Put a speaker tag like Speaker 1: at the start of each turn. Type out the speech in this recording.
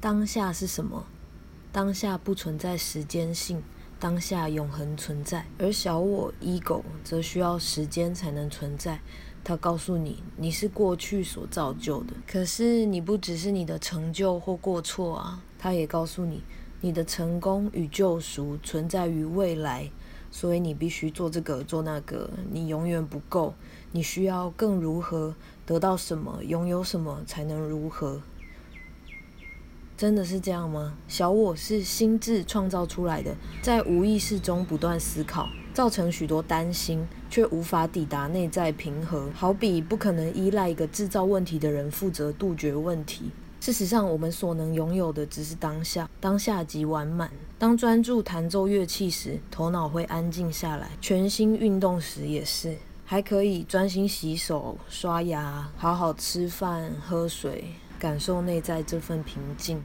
Speaker 1: 当下是什么？当下不存在时间性，当下永恒存在。而小我 ego 则需要时间才能存在。他告诉你，你是过去所造就的，可是你不只是你的成就或过错啊。他也告诉你，你的成功与救赎存在于未来，所以你必须做这个做那个，你永远不够，你需要更如何得到什么，拥有什么才能如何。真的是这样吗？小我是心智创造出来的，在无意识中不断思考，造成许多担心，却无法抵达内在平和。好比不可能依赖一个制造问题的人负责杜绝问题。事实上，我们所能拥有的只是当下，当下即完满。当专注弹奏乐器时，头脑会安静下来；全心运动时也是，还可以专心洗手、刷牙，好好吃饭、喝水。感受内在这份平静。